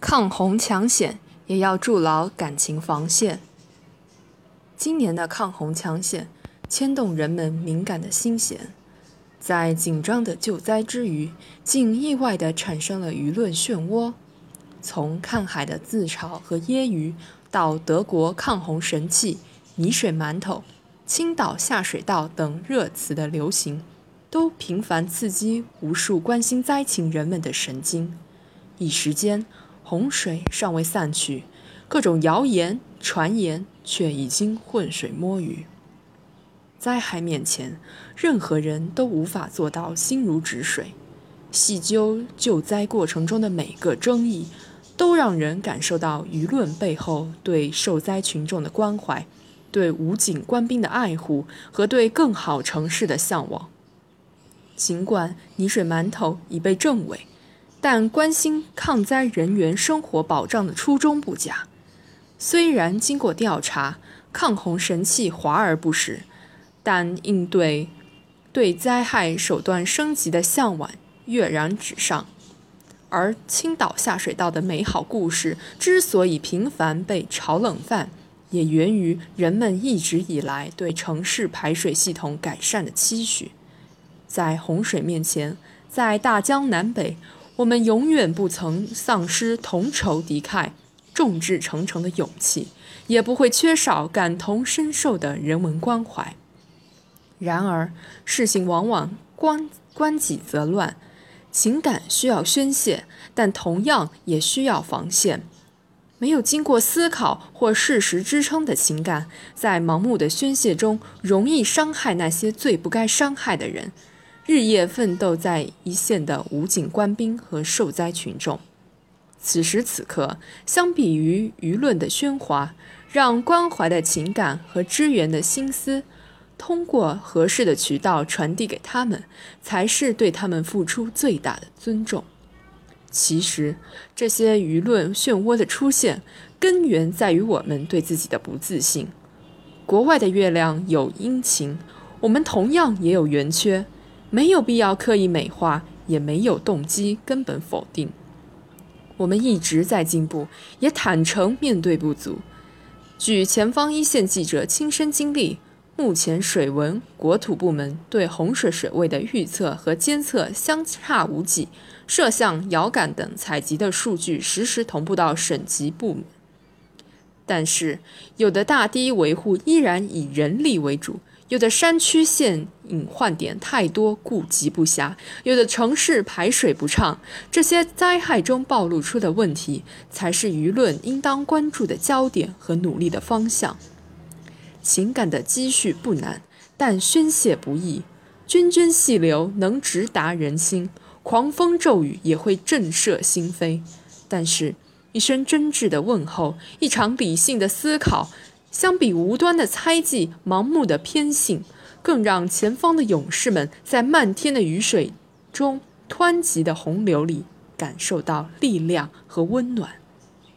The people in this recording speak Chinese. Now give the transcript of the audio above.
抗洪抢险，也要筑牢感情防线。今年的抗洪抢险牵动人们敏感的心弦，在紧张的救灾之余，竟意外地产生了舆论漩涡。从看海的自嘲和揶揄，到德国抗洪神器“泥水馒头”、“青岛下水道”等热词的流行，都频繁刺激无数关心灾情人们的神经。一时间。洪水尚未散去，各种谣言传言却已经浑水摸鱼。灾害面前，任何人都无法做到心如止水。细究救灾过程中的每个争议，都让人感受到舆论背后对受灾群众的关怀，对武警官兵的爱护和对更好城市的向往。尽管泥水馒头已被证伪。但关心抗灾人员生活保障的初衷不假。虽然经过调查，抗洪神器华而不实，但应对对灾害手段升级的向往跃然纸上。而青岛下水道的美好故事之所以频繁被炒冷饭，也源于人们一直以来对城市排水系统改善的期许。在洪水面前，在大江南北。我们永远不曾丧失同仇敌忾、众志成城的勇气，也不会缺少感同身受的人文关怀。然而，事情往往关关己则乱，情感需要宣泄，但同样也需要防线。没有经过思考或事实支撑的情感，在盲目的宣泄中，容易伤害那些最不该伤害的人。日夜奋斗在一线的武警官兵和受灾群众，此时此刻，相比于舆论的喧哗，让关怀的情感和支援的心思，通过合适的渠道传递给他们，才是对他们付出最大的尊重。其实，这些舆论漩涡的出现，根源在于我们对自己的不自信。国外的月亮有阴晴，我们同样也有圆缺。没有必要刻意美化，也没有动机根本否定。我们一直在进步，也坦诚面对不足。据前方一线记者亲身经历，目前水文、国土部门对洪水水位的预测和监测相差无几，摄像、遥感等采集的数据实时同步到省级部门。但是，有的大堤维护依然以人力为主。有的山区县隐患点太多，顾及不暇；有的城市排水不畅，这些灾害中暴露出的问题，才是舆论应当关注的焦点和努力的方向。情感的积蓄不难，但宣泄不易。涓涓细流能直达人心，狂风骤雨也会震慑心扉。但是，一声真挚的问候，一场理性的思考。相比无端的猜忌、盲目的偏信，更让前方的勇士们在漫天的雨水中、湍急的洪流里感受到力量和温暖。